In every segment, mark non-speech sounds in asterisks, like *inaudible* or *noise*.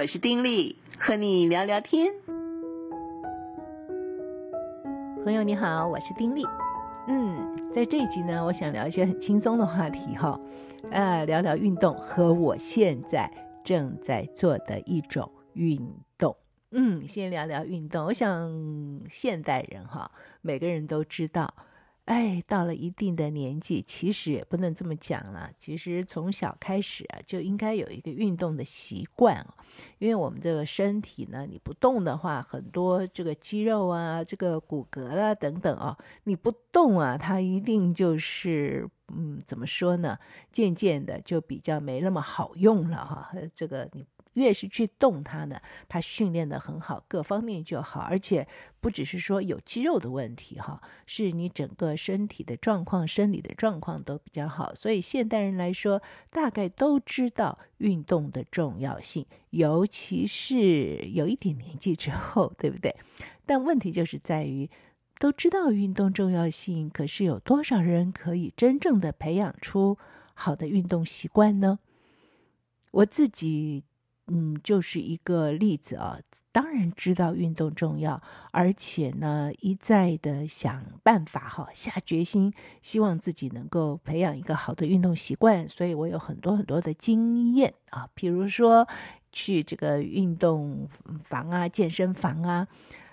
我是丁力，和你聊聊天。朋友你好，我是丁力。嗯，在这一集呢，我想聊一些很轻松的话题哈，呃，聊聊运动和我现在正在做的一种运动。嗯，先聊聊运动。我想现代人哈，每个人都知道。哎，到了一定的年纪，其实也不能这么讲了。其实从小开始啊，就应该有一个运动的习惯哦。因为我们这个身体呢，你不动的话，很多这个肌肉啊、这个骨骼啊等等啊，你不动啊，它一定就是嗯，怎么说呢？渐渐的就比较没那么好用了哈。这个你。越是去动它呢，它训练得很好，各方面就好，而且不只是说有肌肉的问题哈，是你整个身体的状况、生理的状况都比较好。所以现代人来说，大概都知道运动的重要性，尤其是有一点年纪之后，对不对？但问题就是在于，都知道运动重要性，可是有多少人可以真正的培养出好的运动习惯呢？我自己。嗯，就是一个例子啊。当然知道运动重要，而且呢，一再的想办法哈，下决心，希望自己能够培养一个好的运动习惯。所以我有很多很多的经验啊，比如说去这个运动房啊、健身房啊，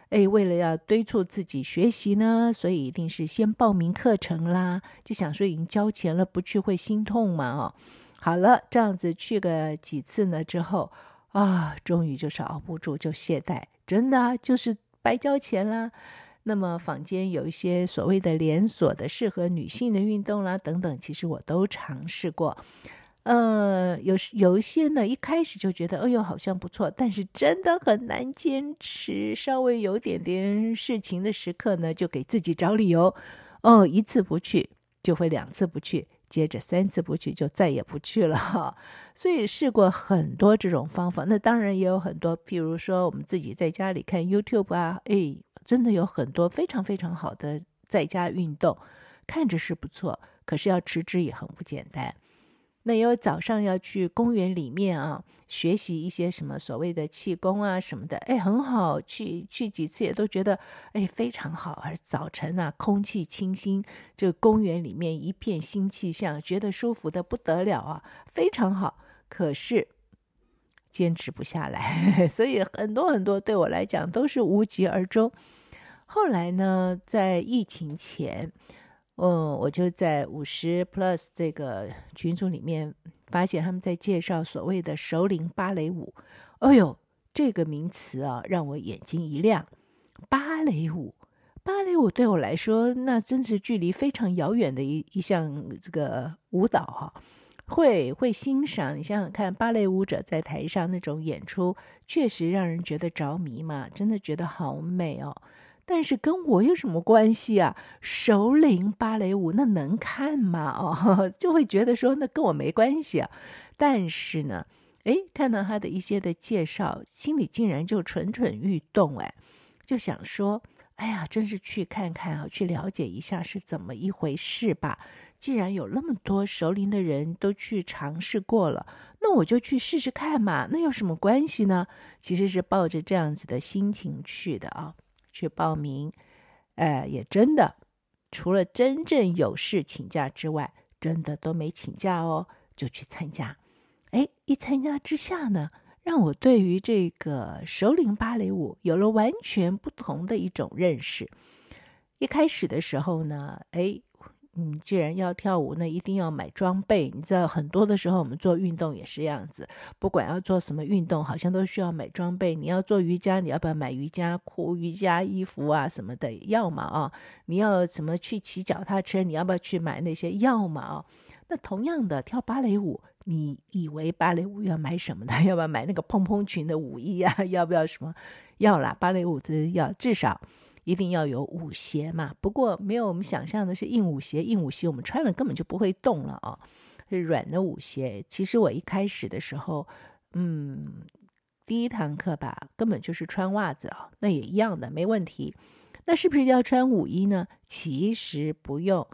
哎，为了要督促自己学习呢，所以一定是先报名课程啦，就想说已经交钱了，不去会心痛嘛，哦。好了，这样子去个几次呢之后，啊，终于就是熬不住就懈怠，真的就是白交钱啦。那么坊间有一些所谓的连锁的适合女性的运动啦等等，其实我都尝试过。呃，有有一些呢，一开始就觉得，哎呦，好像不错，但是真的很难坚持。稍微有点点事情的时刻呢，就给自己找理由。哦，一次不去，就会两次不去。接着三次不去就再也不去了哈，*laughs* 所以试过很多这种方法。那当然也有很多，譬如说我们自己在家里看 YouTube 啊，哎，真的有很多非常非常好的在家运动，看着是不错，可是要持之以恒不简单。那有早上要去公园里面啊，学习一些什么所谓的气功啊什么的，哎，很好，去去几次也都觉得哎非常好。而早晨啊，空气清新，这公园里面一片新气象，觉得舒服的不得了啊，非常好。可是坚持不下来，*laughs* 所以很多很多对我来讲都是无疾而终。后来呢，在疫情前。嗯，我就在五十 plus 这个群组里面发现他们在介绍所谓的首领芭蕾舞。哎呦，这个名词啊，让我眼睛一亮。芭蕾舞，芭蕾舞对我来说，那真是距离非常遥远的一一项这个舞蹈哈、啊。会会欣赏，你想想看，芭蕾舞者在台上那种演出，确实让人觉得着迷嘛，真的觉得好美哦。但是跟我有什么关系啊？熟龄芭蕾舞那能看吗？哦，*laughs* 就会觉得说那跟我没关系啊。但是呢，诶，看到他的一些的介绍，心里竟然就蠢蠢欲动，哎，就想说，哎呀，真是去看看啊，去了解一下是怎么一回事吧。既然有那么多熟龄的人都去尝试过了，那我就去试试看嘛。那有什么关系呢？其实是抱着这样子的心情去的啊。去报名，呃，也真的，除了真正有事请假之外，真的都没请假哦，就去参加。哎，一参加之下呢，让我对于这个首领芭蕾舞有了完全不同的一种认识。一开始的时候呢，哎。嗯，既然要跳舞，那一定要买装备。你知道，很多的时候我们做运动也是这样子，不管要做什么运动，好像都需要买装备。你要做瑜伽，你要不要买瑜伽裤、瑜伽衣服啊什么的？要嘛啊！你要什么去骑脚踏车，你要不要去买那些？要嘛啊！那同样的跳芭蕾舞，你以为芭蕾舞要买什么的？*laughs* 要不要买那个蓬蓬裙的舞衣啊？*laughs* 要不要什么？要啦，芭蕾舞的要至少。一定要有舞鞋嘛，不过没有我们想象的是硬舞鞋，硬舞鞋我们穿了根本就不会动了啊，是软的舞鞋。其实我一开始的时候，嗯，第一堂课吧，根本就是穿袜子啊，那也一样的，没问题。那是不是要穿舞衣呢？其实不用，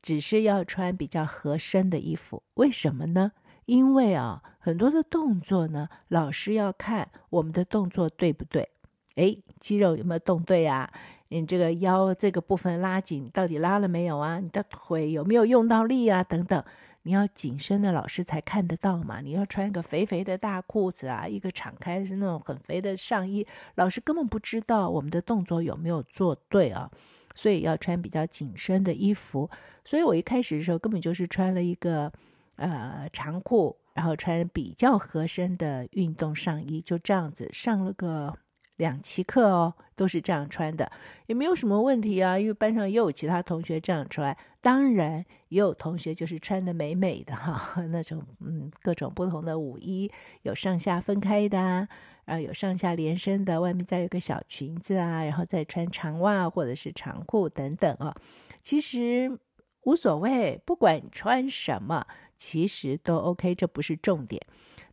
只是要穿比较合身的衣服。为什么呢？因为啊，很多的动作呢，老师要看我们的动作对不对？哎，肌肉有没有动对啊？你这个腰这个部分拉紧，到底拉了没有啊？你的腿有没有用到力啊？等等，你要紧身的老师才看得到嘛。你要穿一个肥肥的大裤子啊，一个敞开是那种很肥的上衣，老师根本不知道我们的动作有没有做对啊。所以要穿比较紧身的衣服。所以我一开始的时候根本就是穿了一个呃长裤，然后穿比较合身的运动上衣，就这样子上了个。两期课哦，都是这样穿的，也没有什么问题啊。因为班上也有其他同学这样穿，当然也有同学就是穿的美美的哈，*laughs* 那种嗯各种不同的舞衣，有上下分开的啊，然后有上下连身的，外面再有个小裙子啊，然后再穿长袜或者是长裤等等啊。其实无所谓，不管穿什么，其实都 OK，这不是重点。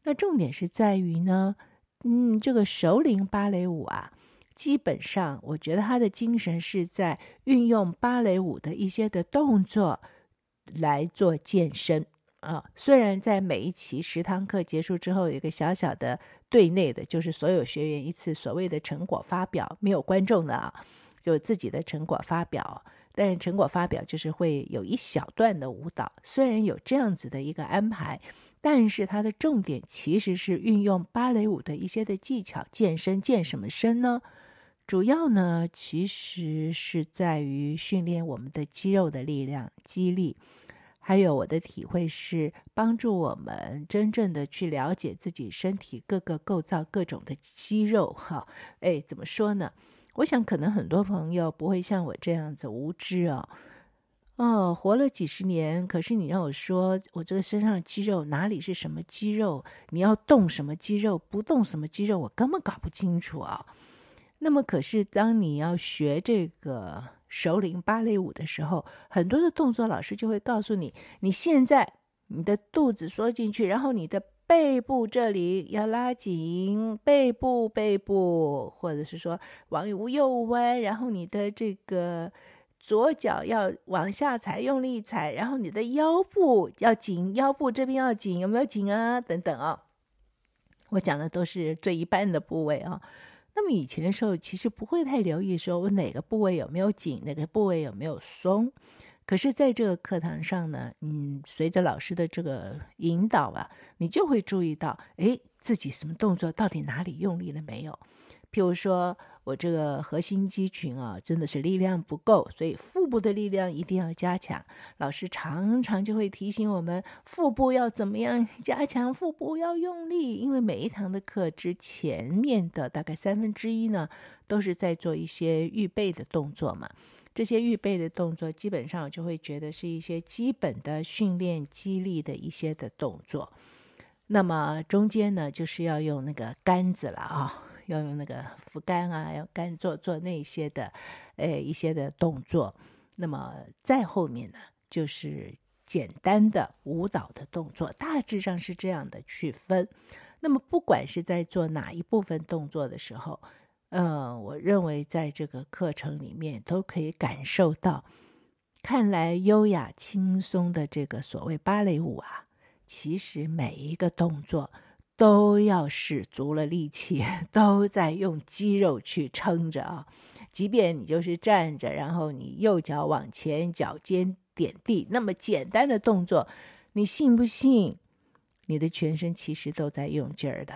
那重点是在于呢。嗯，这个熟龄芭蕾舞啊，基本上我觉得他的精神是在运用芭蕾舞的一些的动作来做健身啊。虽然在每一期十堂课结束之后，有一个小小的对内的，就是所有学员一次所谓的成果发表，没有观众的啊，就自己的成果发表。但是成果发表就是会有一小段的舞蹈，虽然有这样子的一个安排。但是它的重点其实是运用芭蕾舞的一些的技巧健身，健什么身呢？主要呢，其实是在于训练我们的肌肉的力量、肌力，还有我的体会是帮助我们真正的去了解自己身体各个构造、各种的肌肉。哈，哎，怎么说呢？我想可能很多朋友不会像我这样子无知哦。哦，活了几十年，可是你让我说，我这个身上的肌肉哪里是什么肌肉？你要动什么肌肉，不动什么肌肉，我根本搞不清楚啊。那么，可是当你要学这个熟龄芭蕾舞的时候，很多的动作老师就会告诉你，你现在你的肚子缩进去，然后你的背部这里要拉紧，背部背部，或者是说往右弯，然后你的这个。左脚要往下踩，用力踩，然后你的腰部要紧，腰部这边要紧，有没有紧啊？等等啊、我讲的都是最一般的部位啊、那么以前的时候，其实不会太留意说我哪个部位有没有紧，哪个部位有没有松。可是在这个课堂上呢，嗯，随着老师的这个引导啊，你就会注意到，哎，自己什么动作到底哪里用力了没有？譬如说。我这个核心肌群啊，真的是力量不够，所以腹部的力量一定要加强。老师常常就会提醒我们，腹部要怎么样加强，腹部要用力。因为每一堂的课之前面的大概三分之一呢，都是在做一些预备的动作嘛。这些预备的动作，基本上我就会觉得是一些基本的训练肌力的一些的动作。那么中间呢，就是要用那个杆子了啊。要用那个扶杆啊，要杆做做那些的，诶，一些的动作。那么再后面呢，就是简单的舞蹈的动作，大致上是这样的区分。那么不管是在做哪一部分动作的时候，呃，我认为在这个课程里面都可以感受到，看来优雅轻松的这个所谓芭蕾舞啊，其实每一个动作。都要使足了力气，*laughs* 都在用肌肉去撑着啊！即便你就是站着，然后你右脚往前，脚尖点地，那么简单的动作，你信不信？你的全身其实都在用劲儿的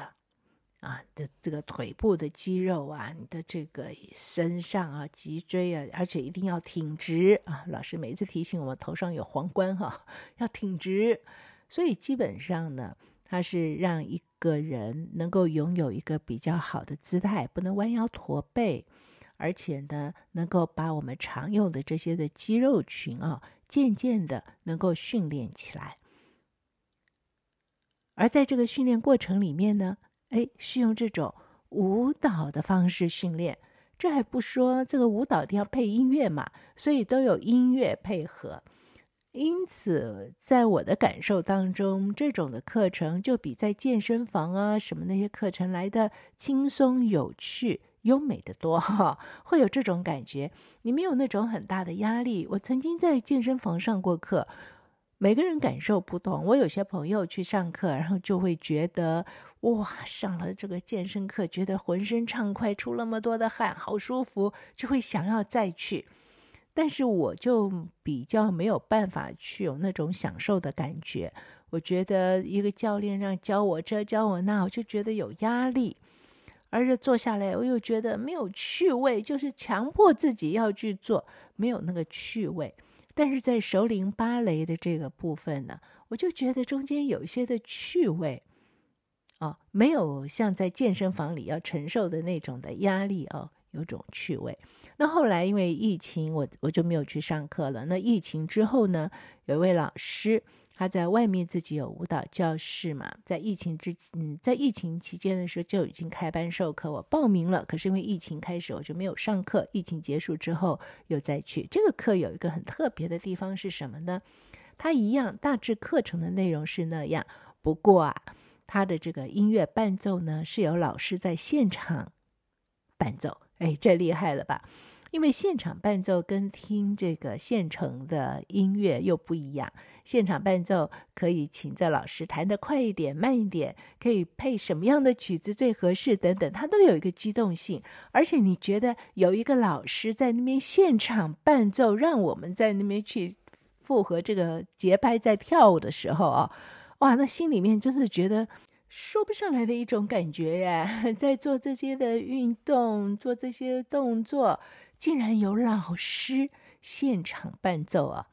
啊！的这个腿部的肌肉啊，你的这个身上啊，脊椎啊，而且一定要挺直啊！老师每次提醒我，头上有皇冠哈、*laughs* 要挺直。所以基本上呢，它是让一个人能够拥有一个比较好的姿态，不能弯腰驼背，而且呢，能够把我们常用的这些的肌肉群啊，渐渐的能够训练起来。而在这个训练过程里面呢，哎，是用这种舞蹈的方式训练。这还不说，这个舞蹈一定要配音乐嘛，所以都有音乐配合。因此，在我的感受当中，这种的课程就比在健身房啊什么那些课程来的轻松、有趣、优美得多哈，会有这种感觉。你没有那种很大的压力。我曾经在健身房上过课，每个人感受不同。我有些朋友去上课，然后就会觉得哇，上了这个健身课，觉得浑身畅快，出那么多的汗，好舒服，就会想要再去。但是我就比较没有办法去有那种享受的感觉。我觉得一个教练让教我这教我那，我就觉得有压力，而且坐下来我又觉得没有趣味，就是强迫自己要去做，没有那个趣味。但是在熟龄芭蕾的这个部分呢，我就觉得中间有一些的趣味，哦，没有像在健身房里要承受的那种的压力哦，有种趣味。那后来因为疫情，我我就没有去上课了。那疫情之后呢，有一位老师。他在外面自己有舞蹈教室嘛，在疫情之嗯，在疫情期间的时候就已经开班授课，我报名了。可是因为疫情开始，我就没有上课。疫情结束之后又再去。这个课有一个很特别的地方是什么呢？它一样大致课程的内容是那样，不过啊，它的这个音乐伴奏呢是由老师在现场伴奏。哎，这厉害了吧？因为现场伴奏跟听这个现成的音乐又不一样。现场伴奏可以请这老师弹得快一点、慢一点，可以配什么样的曲子最合适等等，它都有一个机动性。而且你觉得有一个老师在那边现场伴奏，让我们在那边去附和这个节拍，在跳舞的时候啊，哇，那心里面就是觉得说不上来的一种感觉呀！*laughs* 在做这些的运动、做这些动作，竟然有老师现场伴奏啊！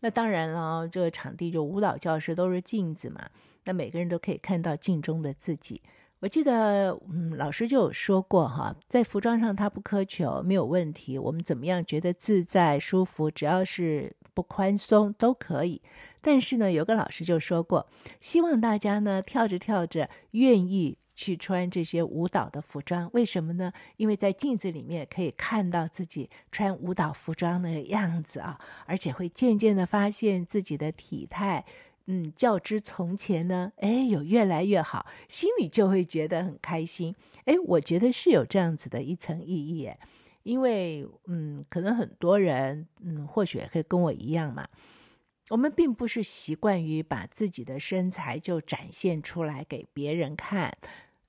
那当然了，这个场地就舞蹈教室都是镜子嘛，那每个人都可以看到镜中的自己。我记得，嗯，老师就有说过哈，在服装上他不苛求，没有问题。我们怎么样觉得自在舒服，只要是不宽松都可以。但是呢，有个老师就说过，希望大家呢跳着跳着愿意。去穿这些舞蹈的服装，为什么呢？因为在镜子里面可以看到自己穿舞蹈服装的样子啊，而且会渐渐的发现自己的体态，嗯，较之从前呢，哎，有越来越好，心里就会觉得很开心。哎，我觉得是有这样子的一层意义，因为，嗯，可能很多人，嗯，或许也会跟我一样嘛。我们并不是习惯于把自己的身材就展现出来给别人看。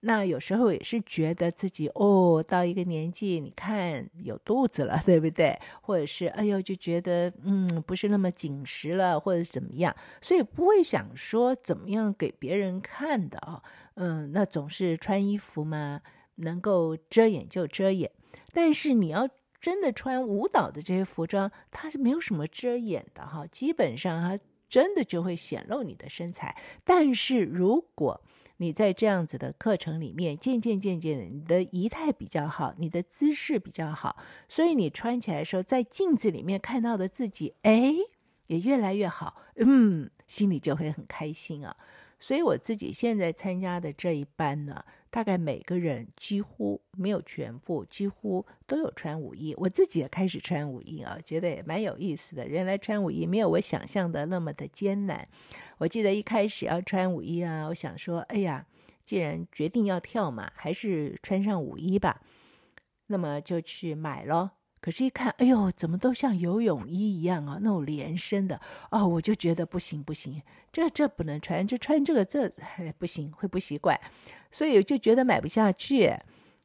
那有时候也是觉得自己哦，到一个年纪，你看有肚子了，*laughs* 对不对？或者是哎呦，就觉得嗯，不是那么紧实了，或者怎么样，所以不会想说怎么样给别人看的哦。嗯，那总是穿衣服嘛，能够遮掩就遮掩。但是你要真的穿舞蹈的这些服装，它是没有什么遮掩的哈，基本上它真的就会显露你的身材。但是如果你在这样子的课程里面，渐渐渐渐的，你的仪态比较好，你的姿势比较好，所以你穿起来的时候，在镜子里面看到的自己，哎，也越来越好，嗯，心里就会很开心啊。所以我自己现在参加的这一班呢，大概每个人几乎没有全部，几乎都有穿舞衣。我自己也开始穿舞衣啊，觉得也蛮有意思的。原来穿舞衣没有我想象的那么的艰难。我记得一开始要穿舞衣啊，我想说，哎呀，既然决定要跳嘛，还是穿上舞衣吧。那么就去买咯。可是，一看，哎呦，怎么都像游泳衣一样啊，那种连身的哦，我就觉得不行不行，这这不能穿，这穿这个这不行，会不习惯，所以我就觉得买不下去。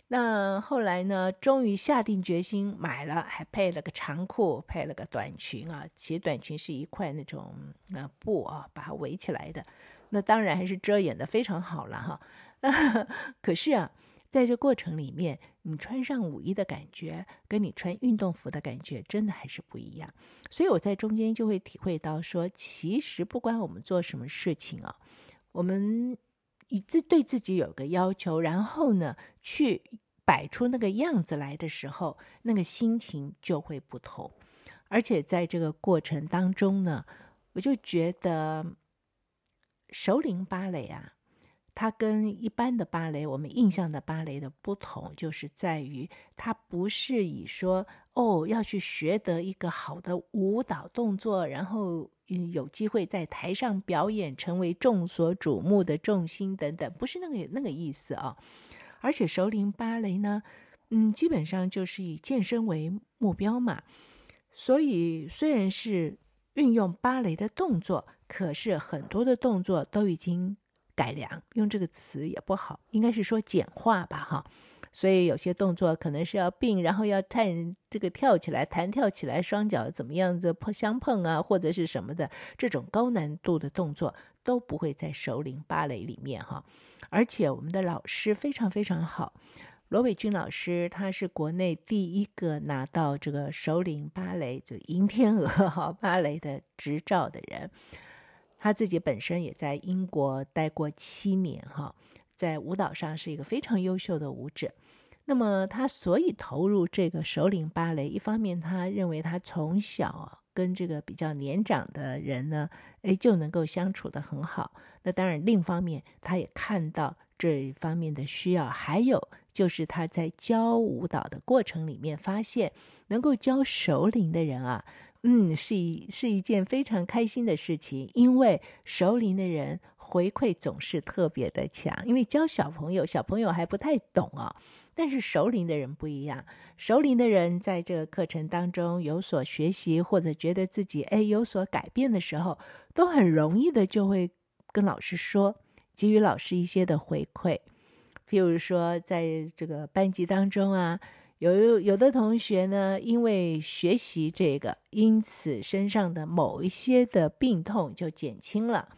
那后来呢，终于下定决心买了，还配了个长裤，配了个短裙啊。其实短裙是一块那种呃布啊，把它围起来的。那当然还是遮掩的非常好了哈。*laughs* 可是啊，在这过程里面，你穿上舞衣的感觉，跟你穿运动服的感觉，真的还是不一样。所以我在中间就会体会到说，其实不管我们做什么事情啊，我们。以自对自己有个要求，然后呢，去摆出那个样子来的时候，那个心情就会不同。而且在这个过程当中呢，我就觉得熟龄芭蕾啊，它跟一般的芭蕾，我们印象的芭蕾的不同，就是在于它不是以说哦要去学得一个好的舞蹈动作，然后嗯。有机会在台上表演，成为众所瞩目的重心等等，不是那个那个意思啊。而且熟龄芭蕾呢，嗯，基本上就是以健身为目标嘛。所以虽然是运用芭蕾的动作，可是很多的动作都已经改良，用这个词也不好，应该是说简化吧，哈。所以有些动作可能是要并，然后要弹这个跳起来，弹跳起来，双脚怎么样子碰相碰啊，或者是什么的这种高难度的动作都不会在首领芭蕾里面哈。而且我们的老师非常非常好，罗伟军老师他是国内第一个拿到这个首领芭蕾就银天鹅哈芭蕾的执照的人，他自己本身也在英国待过七年哈。在舞蹈上是一个非常优秀的舞者，那么他所以投入这个首领芭蕾，一方面他认为他从小跟这个比较年长的人呢，诶就能够相处得很好。那当然，另一方面他也看到这一方面的需要，还有就是他在教舞蹈的过程里面发现，能够教熟龄的人啊。嗯，是一是一件非常开心的事情，因为熟龄的人回馈总是特别的强。因为教小朋友，小朋友还不太懂啊，但是熟龄的人不一样。熟龄的人在这个课程当中有所学习，或者觉得自己哎有所改变的时候，都很容易的就会跟老师说，给予老师一些的回馈。譬如说，在这个班级当中啊。有有的同学呢，因为学习这个，因此身上的某一些的病痛就减轻了，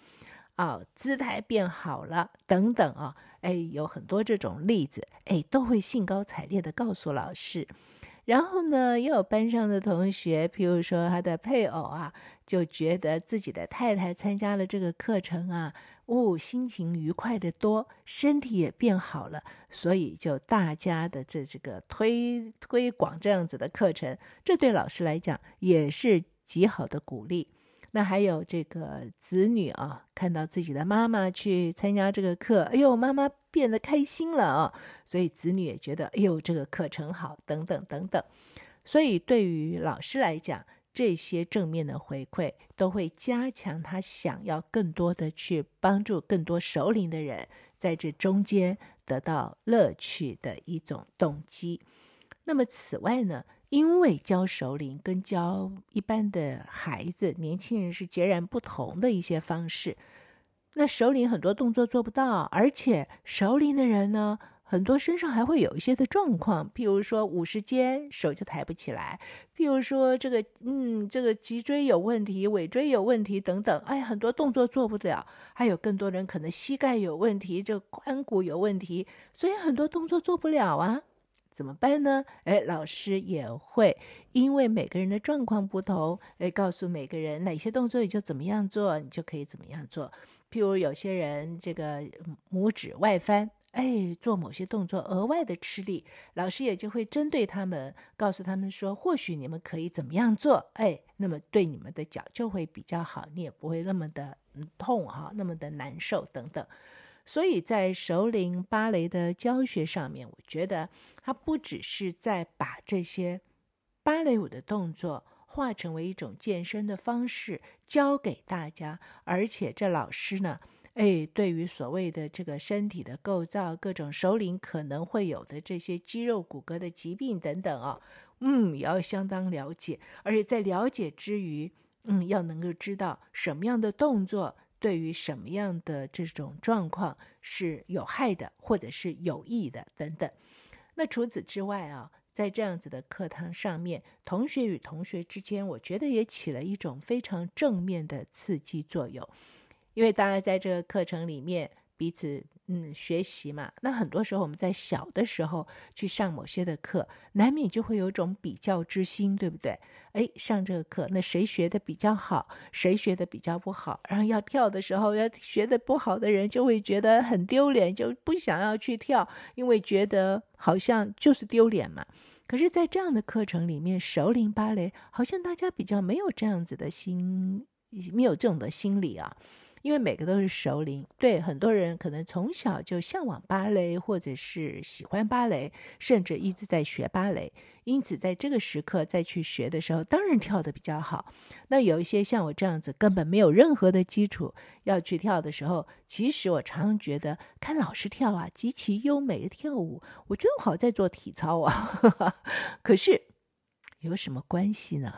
啊，姿态变好了，等等啊，哎，有很多这种例子，哎，都会兴高采烈地告诉老师。然后呢，又有班上的同学，譬如说他的配偶啊，就觉得自己的太太参加了这个课程啊。哦，心情愉快的多，身体也变好了，所以就大家的这这个推推广这样子的课程，这对老师来讲也是极好的鼓励。那还有这个子女啊，看到自己的妈妈去参加这个课，哎呦，妈妈变得开心了啊，所以子女也觉得，哎呦，这个课程好，等等等等。所以对于老师来讲，这些正面的回馈都会加强他想要更多的去帮助更多熟龄的人在这中间得到乐趣的一种动机。那么此外呢，因为教熟龄跟教一般的孩子、年轻人是截然不同的一些方式。那首领很多动作做不到，而且熟龄的人呢，很多身上还会有一些的状况，譬如说五十肩，手就抬不起来；譬如说这个，嗯，这个脊椎有问题，尾椎有问题等等。哎，很多动作做不了。还有更多人可能膝盖有问题，这个髋骨有问题，所以很多动作做不了啊。怎么办呢？哎，老师也会因为每个人的状况不同，哎，告诉每个人哪些动作你就怎么样做，你就可以怎么样做。譬如有些人这个拇指外翻。哎，做某些动作额外的吃力，老师也就会针对他们，告诉他们说，或许你们可以怎么样做，哎，那么对你们的脚就会比较好，你也不会那么的痛哈，那么的难受等等。所以在首领芭蕾的教学上面，我觉得他不只是在把这些芭蕾舞的动作化成为一种健身的方式教给大家，而且这老师呢。哎，对于所谓的这个身体的构造，各种首领可能会有的这些肌肉骨骼的疾病等等啊，嗯，也要相当了解。而且在了解之余，嗯，要能够知道什么样的动作对于什么样的这种状况是有害的，或者是有益的等等。那除此之外啊，在这样子的课堂上面，同学与同学之间，我觉得也起了一种非常正面的刺激作用。因为大家在这个课程里面彼此嗯学习嘛，那很多时候我们在小的时候去上某些的课，难免就会有种比较之心，对不对？哎，上这个课，那谁学的比较好，谁学的比较不好，然后要跳的时候，要学的不好的人就会觉得很丢脸，就不想要去跳，因为觉得好像就是丢脸嘛。可是，在这样的课程里面，熟龄芭蕾好像大家比较没有这样子的心，没有这种的心理啊。因为每个都是熟龄，对很多人可能从小就向往芭蕾，或者是喜欢芭蕾，甚至一直在学芭蕾，因此在这个时刻再去学的时候，当然跳得比较好。那有一些像我这样子根本没有任何的基础要去跳的时候，其实我常常觉得看老师跳啊，极其优美的跳舞，我觉得我好在做体操啊。*laughs* 可是有什么关系呢？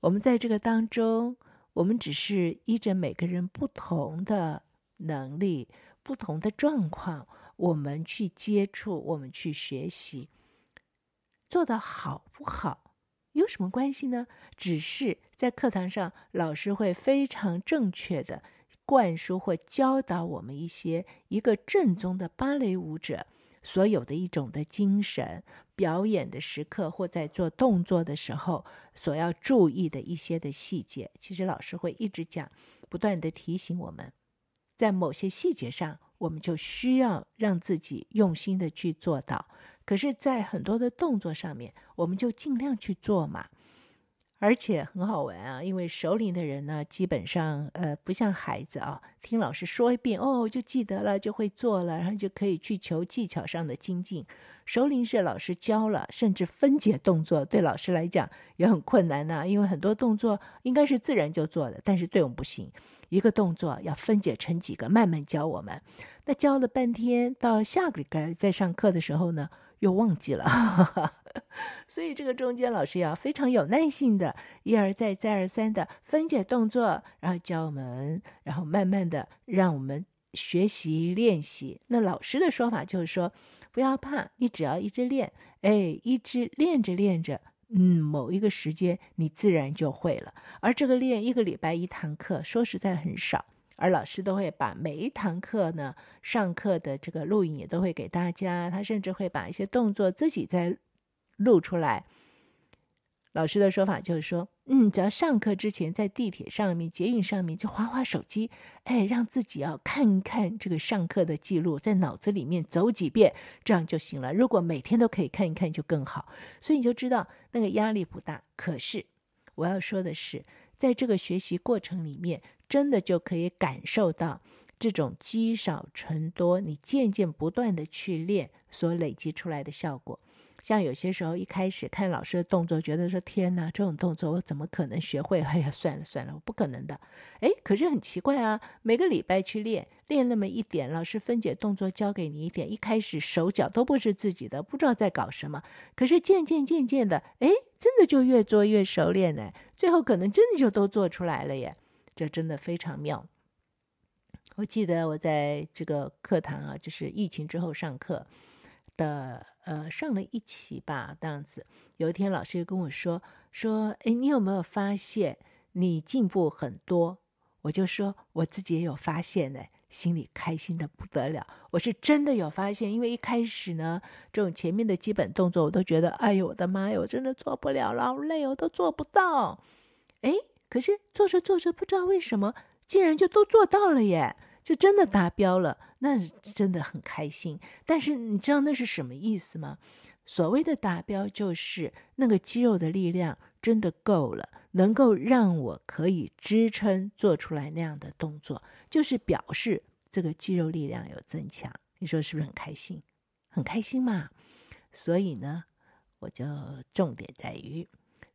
我们在这个当中。我们只是依着每个人不同的能力、不同的状况，我们去接触，我们去学习，做得好不好有什么关系呢？只是在课堂上，老师会非常正确的灌输或教导我们一些一个正宗的芭蕾舞者所有的一种的精神。表演的时刻或在做动作的时候，所要注意的一些的细节，其实老师会一直讲，不断的提醒我们，在某些细节上，我们就需要让自己用心的去做到。可是，在很多的动作上面，我们就尽量去做嘛。而且很好玩啊，因为熟龄的人呢，基本上呃不像孩子啊，听老师说一遍哦就记得了，就会做了，然后就可以去求技巧上的精进。熟龄是老师教了，甚至分解动作对老师来讲也很困难呐，因为很多动作应该是自然就做的，但是对我们不行，一个动作要分解成几个，慢慢教我们。那教了半天，到下个礼拜再上课的时候呢，又忘记了。所以这个中间老师要非常有耐心的，一而再再而三的分解动作，然后教我们，然后慢慢的让我们学习练习。那老师的说法就是说，不要怕，你只要一直练，哎，一直练着练着，嗯，某一个时间你自然就会了。而这个练一个礼拜一堂课，说实在很少。而老师都会把每一堂课呢，上课的这个录影也都会给大家，他甚至会把一些动作自己在录出来。老师的说法就是说，嗯，只要上课之前在地铁上面、捷运上面就滑滑手机，哎，让自己要看一看这个上课的记录，在脑子里面走几遍，这样就行了。如果每天都可以看一看，就更好。所以你就知道那个压力不大。可是我要说的是，在这个学习过程里面。真的就可以感受到这种积少成多，你渐渐不断的去练所累积出来的效果。像有些时候一开始看老师的动作，觉得说天哪，这种动作我怎么可能学会？*laughs* 哎呀，算了算了，我不可能的。哎，可是很奇怪啊，每个礼拜去练，练那么一点，老师分解动作教给你一点，一开始手脚都不是自己的，不知道在搞什么。可是渐渐渐渐的，哎，真的就越做越熟练呢，最后可能真的就都做出来了耶。这真的非常妙。我记得我在这个课堂啊，就是疫情之后上课的，呃，上了一期吧，这样子。有一天老师又跟我说说，哎，你有没有发现你进步很多？我就说我自己也有发现呢，心里开心的不得了。我是真的有发现，因为一开始呢，这种前面的基本动作我都觉得，哎呦我的妈呀，我真的做不了，好累，我都做不到。哎。可是做着做着，不知道为什么，竟然就都做到了耶，就真的达标了，那真的很开心。但是你知道那是什么意思吗？所谓的达标，就是那个肌肉的力量真的够了，能够让我可以支撑做出来那样的动作，就是表示这个肌肉力量有增强。你说是不是很开心？很开心嘛。所以呢，我就重点在于。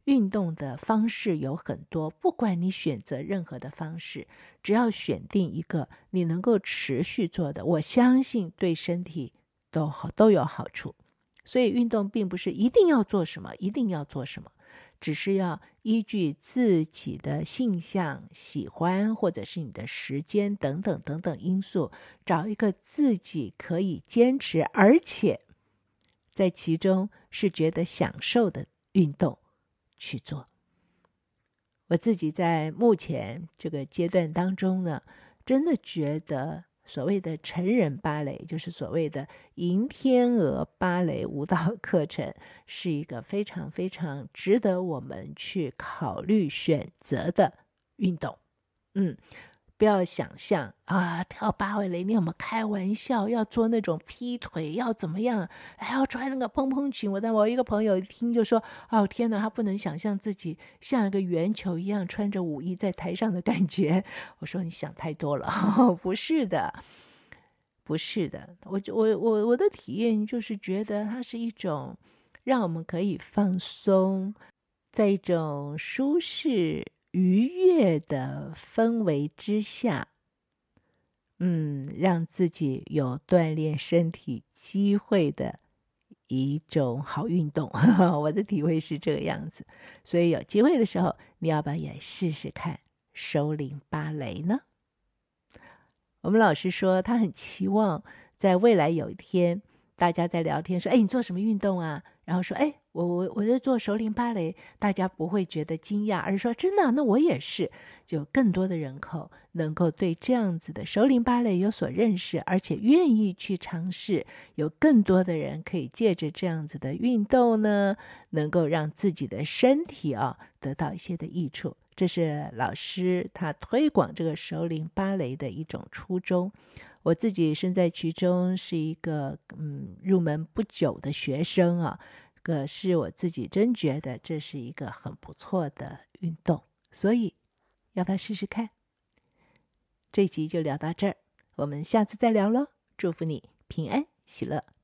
运动的方式有很多，不管你选择任何的方式，只要选定一个你能够持续做的，我相信对身体都好都有好处。所以运动并不是一定要做什么，一定要做什么，只是要依据自己的性向、喜欢，或者是你的时间等等等等因素，找一个自己可以坚持，而且在其中是觉得享受的运动。去做。我自己在目前这个阶段当中呢，真的觉得所谓的成人芭蕾，就是所谓的银天鹅芭蕾舞蹈 *laughs* 课程，是一个非常非常值得我们去考虑选择的运动。嗯。不要想象啊，跳芭蕾，你有没有开玩笑？要做那种劈腿，要怎么样？还要穿那个蓬蓬裙。我但我一个朋友一听就说：“哦天哪，他不能想象自己像一个圆球一样穿着舞衣在台上的感觉。*laughs* ”我说：“你想太多了，*laughs* 不是的，不是的。我就我我我的体验就是觉得它是一种让我们可以放松，在一种舒适。”愉悦的氛围之下，嗯，让自己有锻炼身体机会的一种好运动。*laughs* 我的体会是这个样子，所以有机会的时候，你要不要也试试看？熟龄芭蕾呢？我们老师说，他很期望在未来有一天，大家在聊天说：“哎，你做什么运动啊？”然后说：“哎，我我我在做熟龄芭蕾。”大家不会觉得惊讶，而是说：“真的？那我也是。”就更多的人口能够对这样子的熟龄芭蕾有所认识，而且愿意去尝试。有更多的人可以借着这样子的运动呢，能够让自己的身体啊得到一些的益处。这是老师他推广这个首领芭蕾的一种初衷。我自己身在其中，是一个嗯入门不久的学生啊，可是我自己真觉得这是一个很不错的运动，所以要不要试试看？这集就聊到这儿，我们下次再聊喽。祝福你平安喜乐。